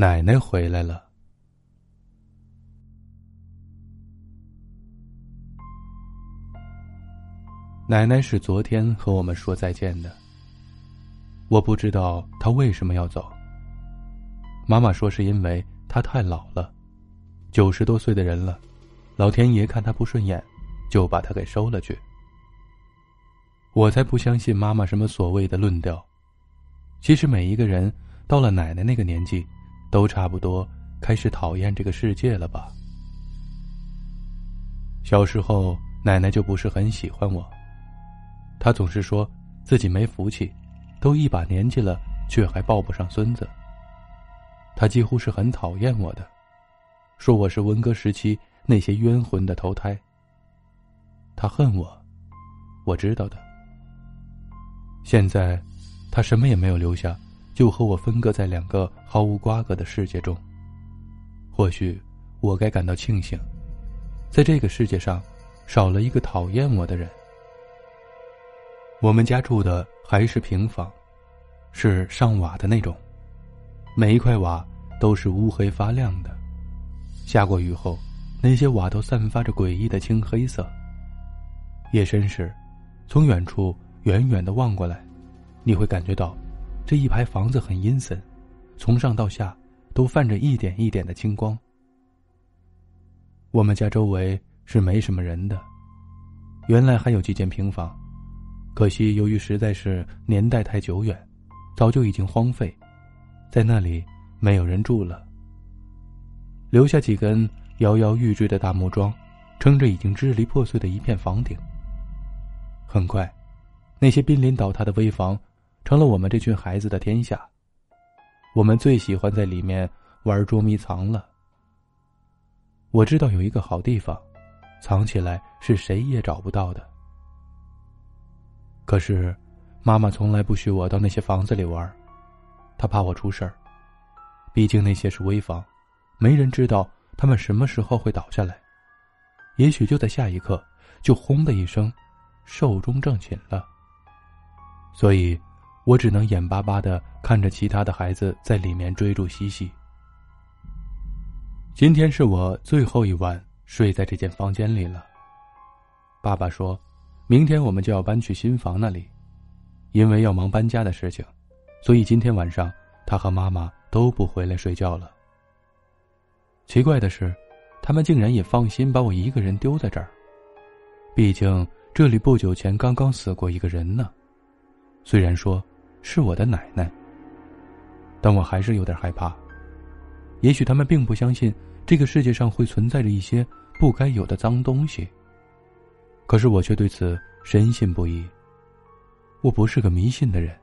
奶奶回来了。奶奶是昨天和我们说再见的。我不知道她为什么要走。妈妈说是因为她太老了，九十多岁的人了，老天爷看她不顺眼，就把她给收了去。我才不相信妈妈什么所谓的论调。其实每一个人到了奶奶那个年纪。都差不多开始讨厌这个世界了吧？小时候，奶奶就不是很喜欢我。她总是说自己没福气，都一把年纪了，却还抱不上孙子。她几乎是很讨厌我的，说我是文革时期那些冤魂的投胎。她恨我，我知道的。现在，她什么也没有留下。就和我分隔在两个毫无瓜葛的世界中。或许我该感到庆幸，在这个世界上少了一个讨厌我的人。我们家住的还是平房，是上瓦的那种，每一块瓦都是乌黑发亮的。下过雨后，那些瓦都散发着诡异的青黑色。夜深时，从远处远远的望过来，你会感觉到。这一排房子很阴森，从上到下都泛着一点一点的青光。我们家周围是没什么人的，原来还有几间平房，可惜由于实在是年代太久远，早就已经荒废，在那里没有人住了，留下几根摇摇欲坠的大木桩，撑着已经支离破碎的一片房顶。很快，那些濒临倒塌的危房。成了我们这群孩子的天下。我们最喜欢在里面玩捉迷藏了。我知道有一个好地方，藏起来是谁也找不到的。可是，妈妈从来不许我到那些房子里玩，她怕我出事儿。毕竟那些是危房，没人知道他们什么时候会倒下来。也许就在下一刻，就轰的一声，寿终正寝了。所以。我只能眼巴巴的看着其他的孩子在里面追逐嬉戏。今天是我最后一晚睡在这间房间里了。爸爸说，明天我们就要搬去新房那里，因为要忙搬家的事情，所以今天晚上他和妈妈都不回来睡觉了。奇怪的是，他们竟然也放心把我一个人丢在这儿。毕竟这里不久前刚刚死过一个人呢。虽然说。是我的奶奶，但我还是有点害怕。也许他们并不相信这个世界上会存在着一些不该有的脏东西，可是我却对此深信不疑。我不是个迷信的人，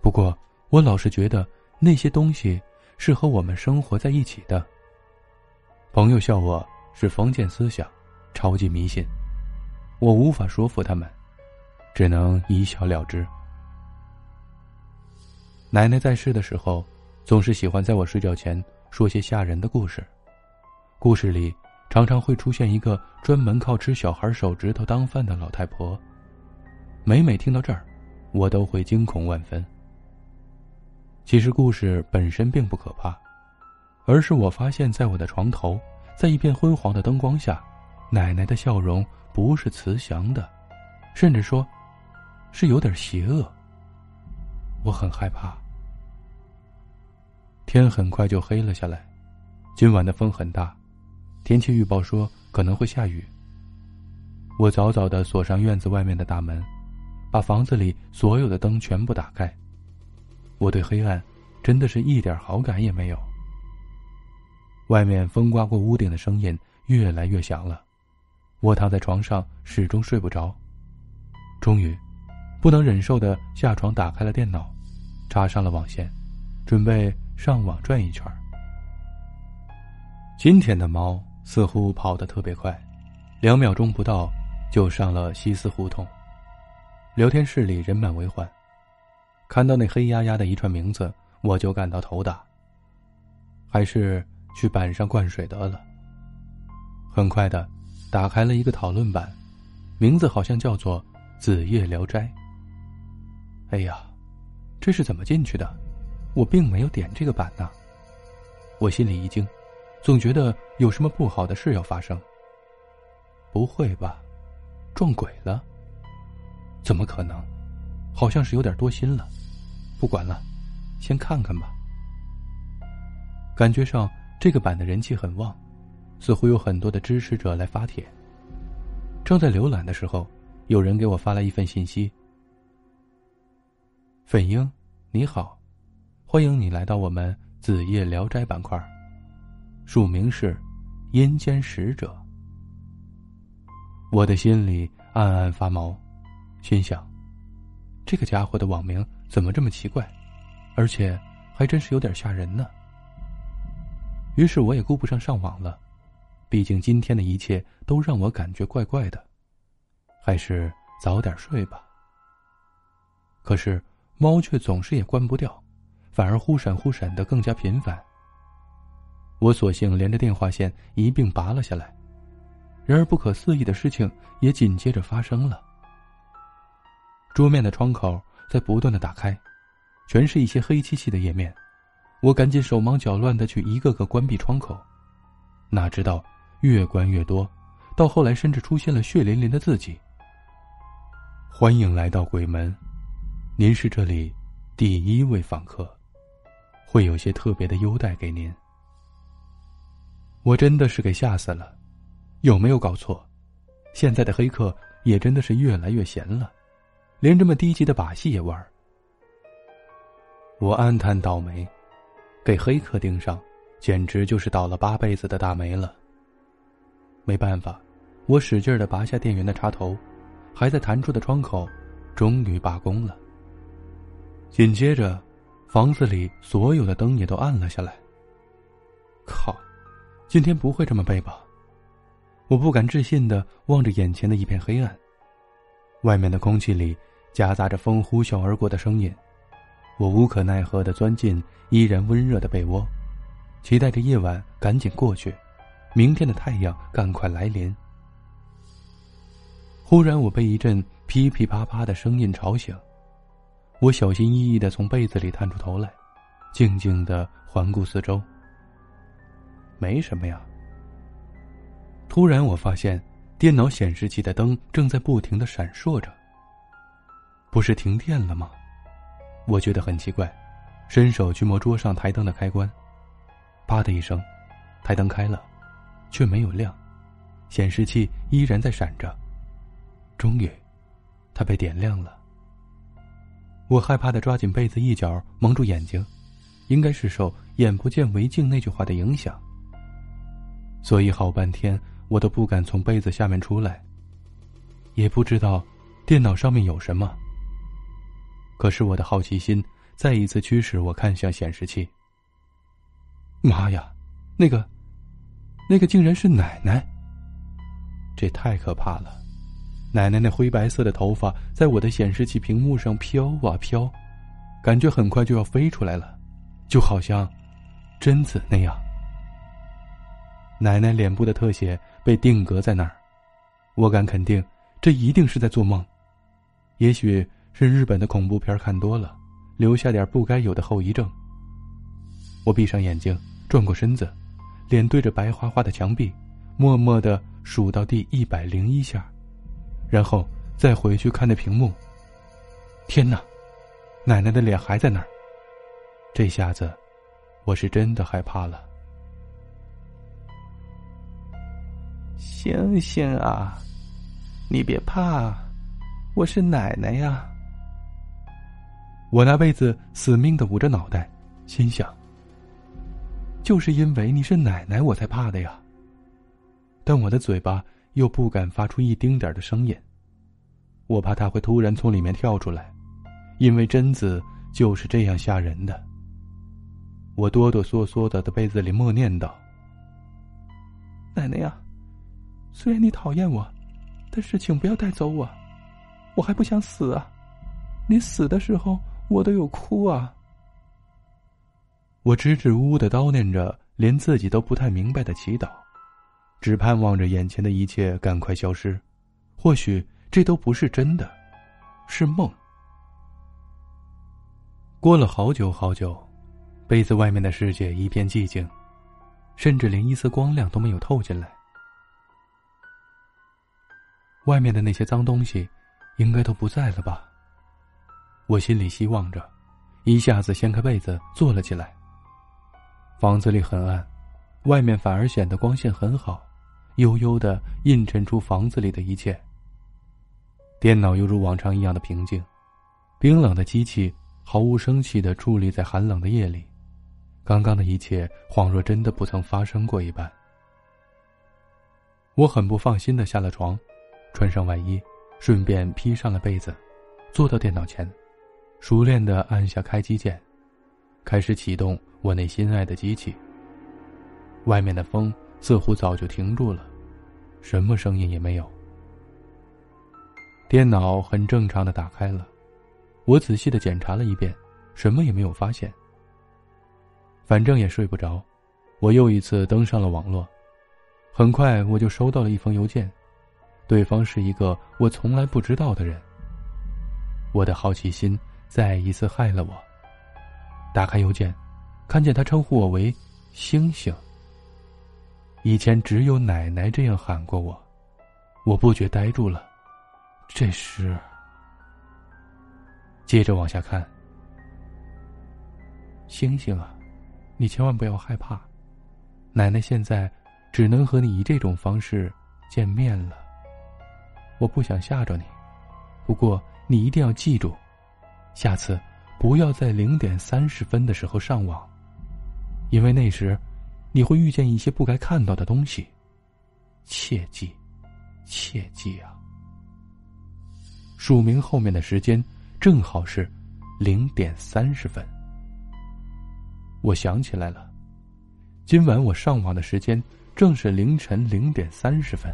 不过我老是觉得那些东西是和我们生活在一起的。朋友笑我是封建思想，超级迷信，我无法说服他们，只能一笑了之。奶奶在世的时候，总是喜欢在我睡觉前说些吓人的故事。故事里常常会出现一个专门靠吃小孩手指头当饭的老太婆。每每听到这儿，我都会惊恐万分。其实故事本身并不可怕，而是我发现，在我的床头，在一片昏黄的灯光下，奶奶的笑容不是慈祥的，甚至说，是有点邪恶。我很害怕。天很快就黑了下来，今晚的风很大，天气预报说可能会下雨。我早早的锁上院子外面的大门，把房子里所有的灯全部打开。我对黑暗真的是一点好感也没有。外面风刮过屋顶的声音越来越响了，我躺在床上始终睡不着。终于。不能忍受的下床，打开了电脑，插上了网线，准备上网转一圈。今天的猫似乎跑得特别快，两秒钟不到就上了西四胡同。聊天室里人满为患，看到那黑压压的一串名字，我就感到头大。还是去板上灌水得了。很快的，打开了一个讨论版，名字好像叫做《子夜聊斋》。哎呀，这是怎么进去的？我并没有点这个版呢。我心里一惊，总觉得有什么不好的事要发生。不会吧，撞鬼了？怎么可能？好像是有点多心了。不管了，先看看吧。感觉上这个版的人气很旺，似乎有很多的支持者来发帖。正在浏览的时候，有人给我发来一份信息：“粉英，你好，欢迎你来到我们子夜聊斋板块，署名是阴间使者。”我的心里暗暗发毛，心想：这个家伙的网名怎么这么奇怪，而且还真是有点吓人呢。于是我也顾不上上网了，毕竟今天的一切都让我感觉怪怪的，还是早点睡吧。可是猫却总是也关不掉，反而忽闪忽闪的更加频繁。我索性连着电话线一并拔了下来。然而，不可思议的事情也紧接着发生了。桌面的窗口在不断的打开，全是一些黑漆漆的页面。我赶紧手忙脚乱的去一个个关闭窗口，哪知道越关越多，到后来甚至出现了血淋淋的字迹：“欢迎来到鬼门，您是这里第一位访客，会有些特别的优待给您。”我真的是给吓死了。有没有搞错？现在的黑客也真的是越来越闲了，连这么低级的把戏也玩。我暗叹倒霉，给黑客盯上，简直就是倒了八辈子的大霉了。没办法，我使劲的拔下电源的插头，还在弹出的窗口，终于罢工了。紧接着，房子里所有的灯也都暗了下来。靠，今天不会这么背吧？我不敢置信的望着眼前的一片黑暗，外面的空气里夹杂着风呼啸而过的声音，我无可奈何的钻进依然温热的被窝，期待着夜晚赶紧过去，明天的太阳赶快来临。忽然，我被一阵噼噼啪啪的声音吵醒，我小心翼翼的从被子里探出头来，静静的环顾四周。没什么呀。突然，我发现电脑显示器的灯正在不停的闪烁着。不是停电了吗？我觉得很奇怪，伸手去摸桌上台灯的开关，啪的一声，台灯开了，却没有亮，显示器依然在闪着。终于，它被点亮了。我害怕的抓紧被子一角，蒙住眼睛，应该是受“眼不见为净”那句话的影响，所以好半天。我都不敢从被子下面出来，也不知道电脑上面有什么。可是我的好奇心再一次驱使我看向显示器。妈呀，那个，那个竟然是奶奶！这太可怕了！奶奶那灰白色的头发在我的显示器屏幕上飘啊飘，感觉很快就要飞出来了，就好像贞子那样。奶奶脸部的特写被定格在那儿，我敢肯定，这一定是在做梦，也许是日本的恐怖片看多了，留下点不该有的后遗症。我闭上眼睛，转过身子，脸对着白花花的墙壁，默默的数到第一百零一下，然后再回去看那屏幕。天哪，奶奶的脸还在那儿。这下子，我是真的害怕了。星星啊！你别怕，我是奶奶呀。我拿被子死命的捂着脑袋，心想：就是因为你是奶奶，我才怕的呀。但我的嘴巴又不敢发出一丁点的声音，我怕他会突然从里面跳出来，因为贞子就是这样吓人的。我哆哆嗦嗦的在被子里默念道：“奶奶呀。”虽然你讨厌我，但是请不要带走我，我还不想死啊！你死的时候，我都有哭啊。我支支吾吾的叨念着，连自己都不太明白的祈祷，只盼望着眼前的一切赶快消失。或许这都不是真的，是梦。过了好久好久，被子外面的世界一片寂静，甚至连一丝光亮都没有透进来。外面的那些脏东西，应该都不在了吧？我心里希望着，一下子掀开被子坐了起来。房子里很暗，外面反而显得光线很好，悠悠的映衬出房子里的一切。电脑犹如往常一样的平静，冰冷的机器毫无生气的矗立在寒冷的夜里，刚刚的一切恍若真的不曾发生过一般。我很不放心的下了床。穿上外衣，顺便披上了被子，坐到电脑前，熟练的按下开机键，开始启动我那心爱的机器。外面的风似乎早就停住了，什么声音也没有。电脑很正常的打开了，我仔细的检查了一遍，什么也没有发现。反正也睡不着，我又一次登上了网络，很快我就收到了一封邮件。对方是一个我从来不知道的人。我的好奇心再一次害了我。打开邮件，看见他称呼我为“星星”。以前只有奶奶这样喊过我，我不觉呆住了。这是……接着往下看，星星啊，你千万不要害怕，奶奶现在只能和你以这种方式见面了。我不想吓着你，不过你一定要记住，下次不要在零点三十分的时候上网，因为那时你会遇见一些不该看到的东西。切记，切记啊！署名后面的时间正好是零点三十分。我想起来了，今晚我上网的时间正是凌晨零点三十分。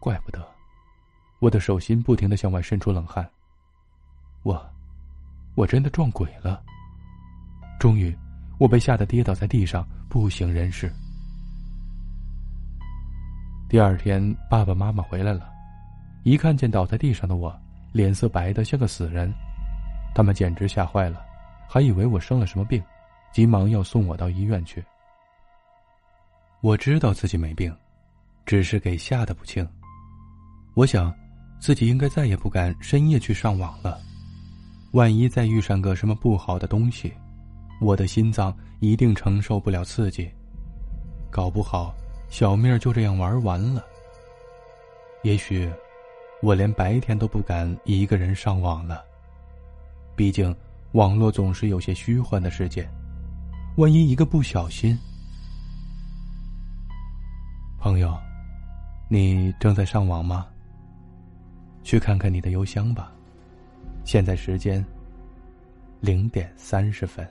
怪不得，我的手心不停的向外渗出冷汗。我，我真的撞鬼了。终于，我被吓得跌倒在地上，不省人事。第二天，爸爸妈妈回来了，一看见倒在地上的我，脸色白的像个死人，他们简直吓坏了，还以为我生了什么病，急忙要送我到医院去。我知道自己没病，只是给吓得不轻。我想，自己应该再也不敢深夜去上网了。万一再遇上个什么不好的东西，我的心脏一定承受不了刺激，搞不好小命就这样玩完了。也许，我连白天都不敢一个人上网了。毕竟，网络总是有些虚幻的世界，万一一个不小心……朋友，你正在上网吗？去看看你的邮箱吧，现在时间零点三十分。